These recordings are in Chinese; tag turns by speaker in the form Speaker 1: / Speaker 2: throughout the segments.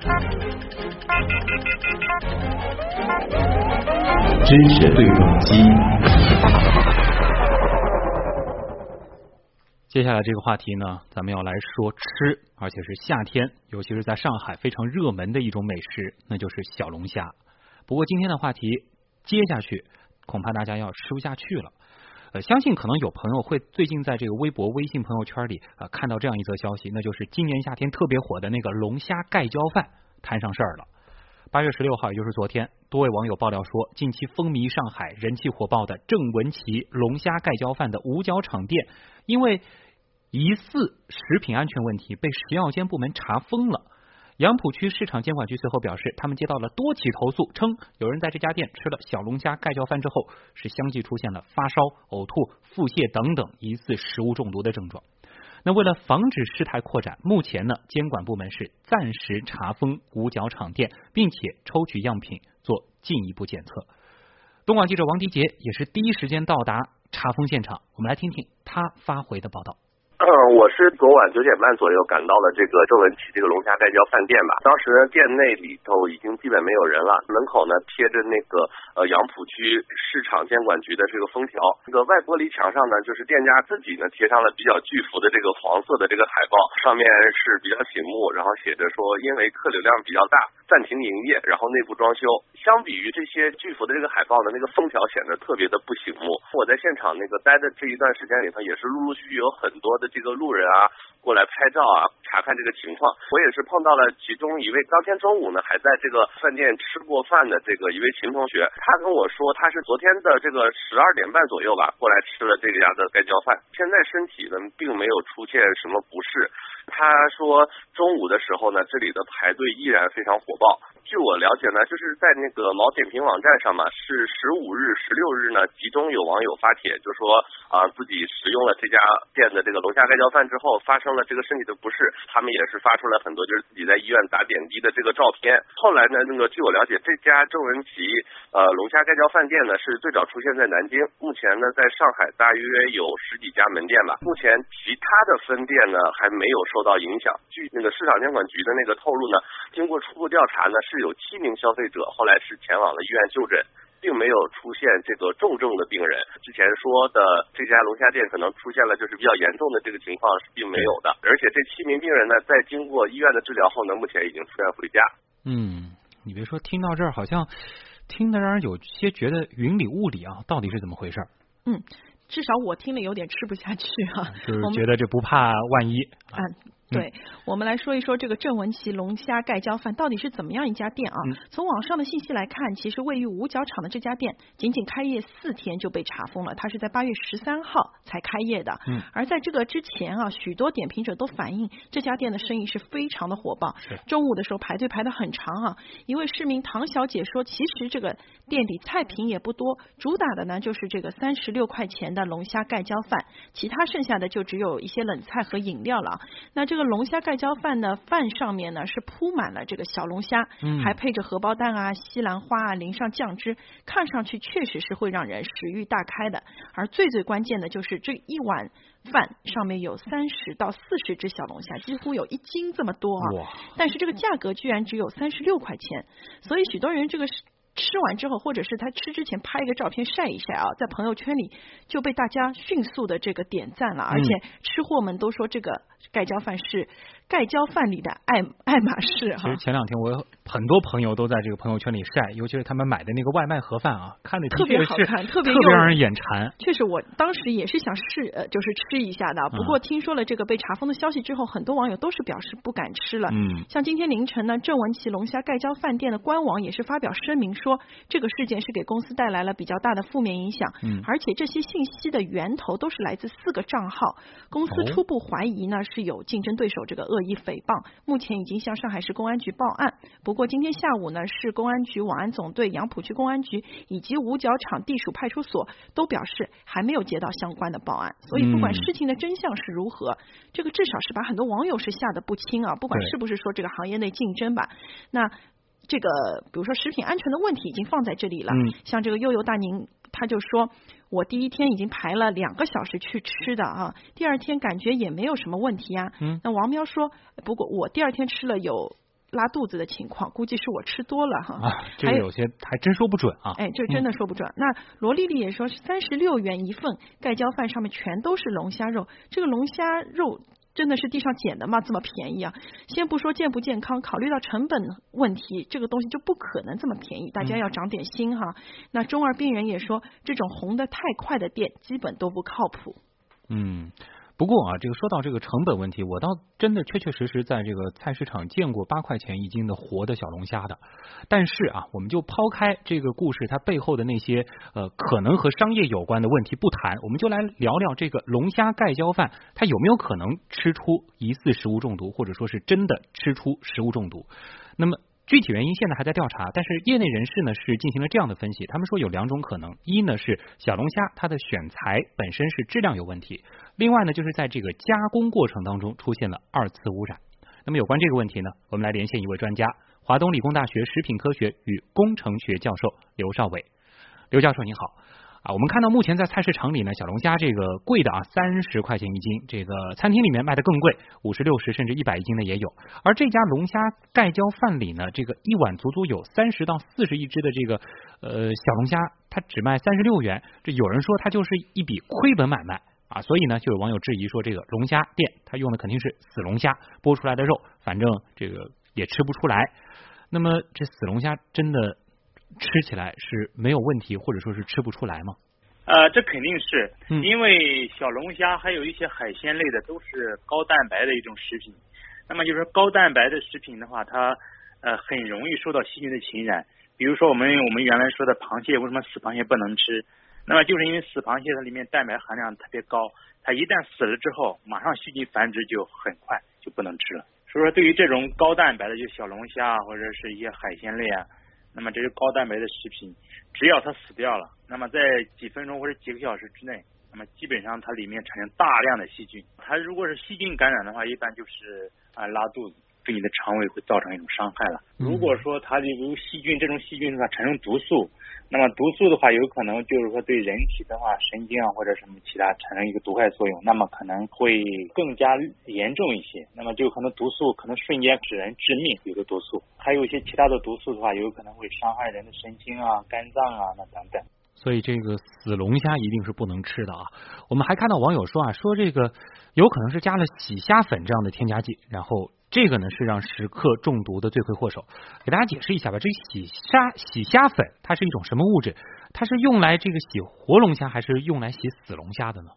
Speaker 1: 知识对撞机。
Speaker 2: 接下来这个话题呢，咱们要来说吃，而且是夏天，尤其是在上海非常热门的一种美食，那就是小龙虾。不过今天的话题接下去，恐怕大家要吃不下去了。呃，相信可能有朋友会最近在这个微博、微信朋友圈里啊看到这样一则消息，那就是今年夏天特别火的那个龙虾盖浇饭摊上事儿了。八月十六号，也就是昨天，多位网友爆料说，近期风靡上海、人气火爆的郑文琪龙虾盖浇饭的五角场店，因为疑似食品安全问题被食药监部门查封了。杨浦区市场监管局随后表示，他们接到了多起投诉，称有人在这家店吃了小龙虾盖浇饭之后，是相继出现了发烧、呕吐、腹泻等等疑似食物中毒的症状。那为了防止事态扩展，目前呢，监管部门是暂时查封五角场店，并且抽取样品做进一步检测。东莞记者王迪杰也是第一时间到达查封现场，我们来听听他发回的报道。
Speaker 3: 嗯，我是昨晚九点半左右赶到了这个郑文琪这个龙虾盖浇饭店吧。当时店内里头已经基本没有人了，门口呢贴着那个呃杨浦区市场监管局的这个封条，这个外玻璃墙上呢就是店家自己呢贴上了比较巨幅的这个黄色的这个海报，上面是比较醒目，然后写着说因为客流量比较大暂停营业，然后内部装修。相比于这些巨幅的这个海报呢，那个封条显得特别的不醒目。我在现场那个待的这一段时间里头，也是陆陆续续有很多的。这个路人啊，过来拍照啊，查看这个情况。我也是碰到了其中一位，当天中午呢，还在这个饭店吃过饭的这个一位秦同学，他跟我说，他是昨天的这个十二点半左右吧，过来吃了这个家的盖浇饭，现在身体呢并没有出现什么不适。他说中午的时候呢，这里的排队依然非常火爆。据我了解呢，就是在那个某点评网站上嘛，是十五日、十六日呢，集中有网友发帖，就说啊自己食用了这家店的这个龙虾盖浇饭之后，发生了这个身体的不适。他们也是发出了很多就是自己在医院打点滴的这个照片。后来呢，那个据我了解，这家郑文琪呃龙虾盖浇饭店呢是最早出现在南京，目前呢在上海大约有十几家门店吧。目前其他的分店呢还没有受到影响。据那个市场监管局的那个透露呢，经过初步调查呢是。有七名消费者后来是前往了医院就诊，并没有出现这个重症的病人。之前说的这家龙虾店可能出现了就是比较严重的这个情况是并没有的，而且这七名病人呢，在经过医院的治疗后呢，目前已经出院回家。
Speaker 2: 嗯，你别说，听到这儿好像听得让人有些觉得云里雾里啊，到底是怎么回事？
Speaker 4: 嗯，至少我听了有点吃不下去啊，
Speaker 2: 就是觉得这不怕万一
Speaker 4: 啊。对，我们来说一说这个郑文琪龙虾盖浇饭到底是怎么样一家店啊？从网上的信息来看，其实位于五角场的这家店仅仅开业四天就被查封了，它是在八月十三号才开业的。
Speaker 2: 嗯，
Speaker 4: 而在这个之前啊，许多点评者都反映这家店的生意是非常的火爆，中午的时候排队排的很长啊。一位市民唐小姐说，其实这个店里菜品也不多，主打的呢就是这个三十六块钱的龙虾盖浇饭，其他剩下的就只有一些冷菜和饮料了。那这个。龙虾盖浇饭呢，饭上面呢是铺满了这个小龙虾，还配着荷包蛋啊、西兰花啊，淋上酱汁，看上去确实是会让人食欲大开的。而最最关键的就是这一碗饭上面有三十到四十只小龙虾，几乎有一斤这么多啊！但是这个价格居然只有三十六块钱，所以许多人这个吃完之后，或者是他吃之前拍一个照片晒一晒啊，在朋友圈里就被大家迅速的这个点赞了，而且吃货们都说这个盖浇饭是。盖浇饭里的爱爱马仕
Speaker 2: 哈，其实前两天我有很多朋友都在这个朋友圈里晒，尤其是他们买的那个外卖盒饭啊，看的
Speaker 4: 特别好看，特别
Speaker 2: 让人眼馋。
Speaker 4: 确实，我当时也是想试，呃，就是吃一下的。不过听说了这个被查封的消息之后，很多网友都是表示不敢吃了。
Speaker 2: 嗯，
Speaker 4: 像今天凌晨呢，郑文琪龙虾盖浇饭店的官网也是发表声明说，这个事件是给公司带来了比较大的负面影响。
Speaker 2: 嗯，
Speaker 4: 而且这些信息的源头都是来自四个账号，公司初步怀疑呢是有竞争对手这个恶意诽谤。目前已经向上海市公安局报案，不过今天下午呢，市公安局网安总队、杨浦区公安局以及五角场地属派出所都表示还没有接到相关的报案，所以不管事情的真相是如何，这个至少是把很多网友是吓得不轻啊！不管是不是说这个行业内竞争吧，那这个比如说食品安全的问题已经放在这里了，像这个悠悠大宁他就说。我第一天已经排了两个小时去吃的啊，第二天感觉也没有什么问题啊。
Speaker 2: 嗯。
Speaker 4: 那王喵说，不过我第二天吃了有拉肚子的情况，估计是我吃多了哈。
Speaker 2: 啊，这有些还真说不准啊。
Speaker 4: 哎，这真的说不准。那罗丽丽也说是三十六元一份盖浇饭，上面全都是龙虾肉。这个龙虾肉真的是地上捡的吗？这么便宜啊？先不说健不健康，考虑到成本问题，这个东西就不可能这么便宜。大家要长点心哈。那中二病人也说，这种红的太快的店基本都不靠谱。
Speaker 2: 嗯。不过啊，这个说到这个成本问题，我倒真的确确实实在这个菜市场见过八块钱一斤的活的小龙虾的。但是啊，我们就抛开这个故事它背后的那些呃可能和商业有关的问题不谈，我们就来聊聊这个龙虾盖浇饭，它有没有可能吃出疑似食物中毒，或者说是真的吃出食物中毒？那么。具体原因现在还在调查，但是业内人士呢是进行了这样的分析，他们说有两种可能：一呢是小龙虾它的选材本身是质量有问题；另外呢就是在这个加工过程当中出现了二次污染。那么有关这个问题呢，我们来连线一位专家，华东理工大学食品科学与工程学教授刘少伟。刘教授您好。啊，我们看到目前在菜市场里呢，小龙虾这个贵的啊，三十块钱一斤，这个餐厅里面卖的更贵，五十六十甚至一百一斤的也有。而这家龙虾盖浇饭里呢，这个一碗足足有三十到四十一只的这个呃小龙虾，它只卖三十六元，这有人说它就是一笔亏本买卖啊，所以呢，就有网友质疑说，这个龙虾店它用的肯定是死龙虾剥出来的肉，反正这个也吃不出来。那么这死龙虾真的？吃起来是没有问题，或者说是吃不出来吗？
Speaker 5: 呃，这肯定是，因为小龙虾还有一些海鲜类的都是高蛋白的一种食品。那么就是高蛋白的食品的话，它呃很容易受到细菌的侵染。比如说我们我们原来说的螃蟹，为什么死螃蟹不能吃？那么就是因为死螃蟹它里面蛋白含量特别高，它一旦死了之后，马上细菌繁殖就很快，就不能吃了。所以说，对于这种高蛋白的，就小龙虾或者是一些海鲜类啊。那么这是高蛋白的食品，只要它死掉了，那么在几分钟或者几个小时之内，那么基本上它里面产生大量的细菌。它如果是细菌感染的话，一般就是啊拉肚子。对你的肠胃会造成一种伤害了。如果说它有细菌，这种细菌的话产生毒素，那么毒素的话有可能就是说对人体的话神经啊或者什么其他产生一个毒害作用，那么可能会更加严重一些。那么就可能毒素可能瞬间使人致命，有的毒素，还有一些其他的毒素的话，有可能会伤害人的神经啊、肝脏啊那等等。
Speaker 2: 所以这个死龙虾一定是不能吃的啊！我们还看到网友说啊，说这个有可能是加了洗虾粉这样的添加剂，然后这个呢是让食客中毒的罪魁祸首。给大家解释一下吧，这洗虾洗虾粉它是一种什么物质？它是用来这个洗活龙虾，还是用来洗死龙虾的呢？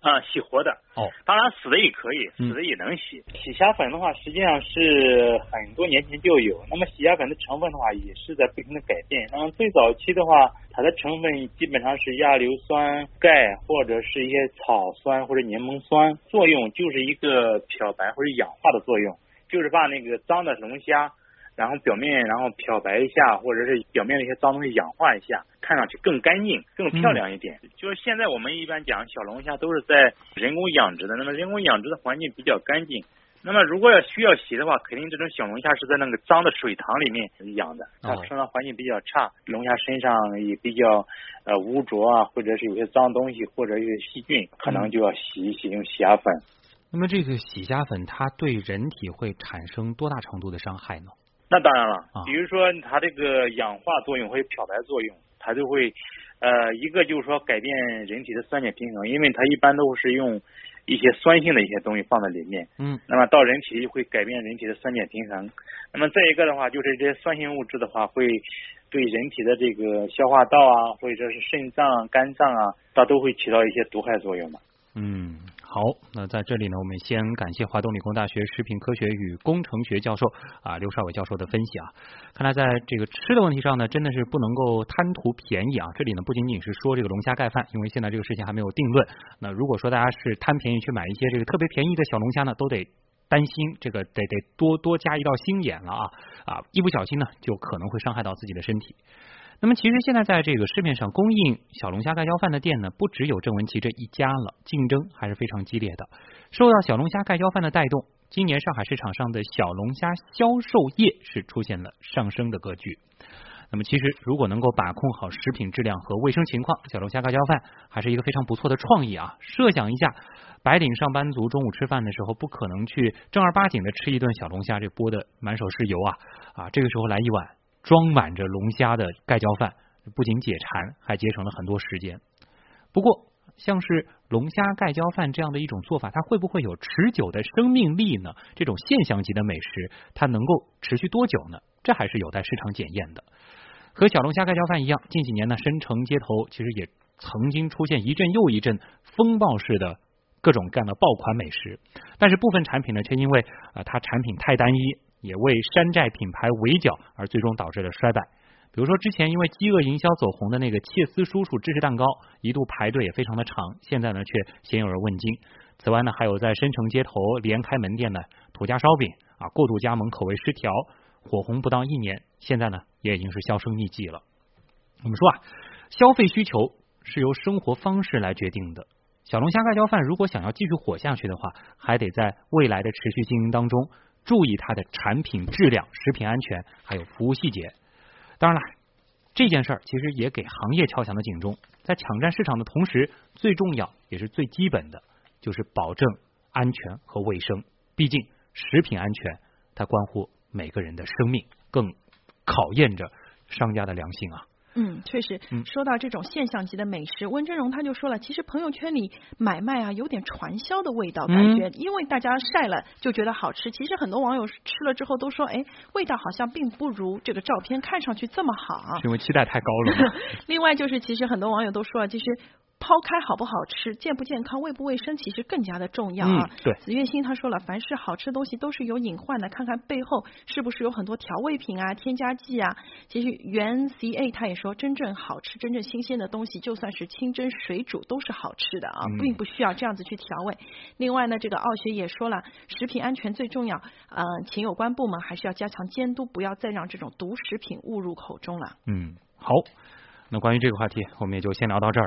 Speaker 5: 啊，洗活的
Speaker 2: 哦，
Speaker 5: 当然死的也可以，死的也能洗。洗虾粉的话，实际上是很多年前就有。那么洗虾粉的成分的话，也是在不停的改变。那么最早期的话，它的成分基本上是亚硫酸钙或者是一些草酸或者柠檬酸，作用就是一个漂白或者氧化的作用，就是把那个脏的龙虾。然后表面，然后漂白一下，或者是表面的一些脏东西氧化一下，看上去更干净、更漂亮一点。就是现在我们一般讲小龙虾都是在人工养殖的，那么人工养殖的环境比较干净。那么如果要需要洗的话，肯定这种小龙虾是在那个脏的水塘里面养的，它生长环境比较差，龙虾身上也比较呃污浊啊，或者是有些脏东西或者一些细菌，可能就要洗一洗用洗虾粉。
Speaker 2: 那么这个洗虾粉它对人体会产生多大程度的伤害呢？
Speaker 5: 那当然了，比如说它这个氧化作用和漂白作用，它就会呃一个就是说改变人体的酸碱平衡，因为它一般都是用一些酸性的一些东西放在里面，
Speaker 2: 嗯，
Speaker 5: 那么到人体会改变人体的酸碱平衡。那么再一个的话，就是这些酸性物质的话，会对人体的这个消化道啊，或者是肾脏、肝脏啊，它都会起到一些毒害作用嘛。
Speaker 2: 嗯。好，那在这里呢，我们先感谢华东理工大学食品科学与工程学教授啊刘少伟教授的分析啊。看来在这个吃的问题上呢，真的是不能够贪图便宜啊。这里呢不仅仅是说这个龙虾盖饭，因为现在这个事情还没有定论。那如果说大家是贪便宜去买一些这个特别便宜的小龙虾呢，都得担心这个得得多多加一道心眼了啊啊，一不小心呢就可能会伤害到自己的身体。那么，其实现在在这个市面上供应小龙虾盖浇饭的店呢，不只有郑文琪这一家了，竞争还是非常激烈的。受到小龙虾盖浇饭的带动，今年上海市场上的小龙虾销售业是出现了上升的格局。那么，其实如果能够把控好食品质量和卫生情况，小龙虾盖浇饭还是一个非常不错的创意啊！设想一下，白领上班族中午吃饭的时候，不可能去正儿八经的吃一顿小龙虾，这剥的满手是油啊啊！这个时候来一碗装满着龙虾的盖浇饭，不仅解馋，还节省了很多时间。不过，像是龙虾盖浇饭这样的一种做法，它会不会有持久的生命力呢？这种现象级的美食，它能够持续多久呢？这还是有待市场检验的。和小龙虾盖浇饭一样，近几年呢，深城街头其实也曾经出现一阵又一阵风暴式的各种各样的爆款美食，但是部分产品呢，却因为啊它产品太单一，也为山寨品牌围剿，而最终导致了衰败。比如说之前因为饥饿营销走红的那个切斯叔叔芝士蛋糕，一度排队也非常的长，现在呢却鲜有人问津。此外呢，还有在深城街头连开门店的土家烧饼啊，过度加盟，口味失调。火红不到一年，现在呢也已经是销声匿迹了。我们说啊，消费需求是由生活方式来决定的。小龙虾盖浇饭如果想要继续火下去的话，还得在未来的持续经营当中注意它的产品质量、食品安全还有服务细节。当然了，这件事儿其实也给行业敲响了警钟。在抢占市场的同时，最重要也是最基本的就是保证安全和卫生。毕竟食品安全它关乎。每个人的生命更考验着商家的良心啊！
Speaker 4: 嗯，确实，说到这种现象级的美食，温峥嵘他就说了，其实朋友圈里买卖啊，有点传销的味道，感觉，因为大家晒了就觉得好吃，其实很多网友吃了之后都说，哎，味道好像并不如这个照片看上去这么好，
Speaker 2: 因为期待太高了。
Speaker 4: 另外就是，其实很多网友都说了，其实。抛开好不好吃、健不健康、卫不卫生，其实更加的重要啊。
Speaker 2: 对，
Speaker 4: 紫月星他说了，凡是好吃的东西都是有隐患的，看看背后是不是有很多调味品啊、添加剂啊。其实原 C A 他也说，真正好吃、真正新鲜的东西，就算是清蒸、水煮都是好吃的啊，并不需要这样子去调味。另外呢，这个奥学也说了，食品安全最重要，呃，请有关部门还是要加强监督，不要再让这种毒食品误入口中了。
Speaker 2: 嗯，好，那关于这个话题，我们也就先聊到这儿了。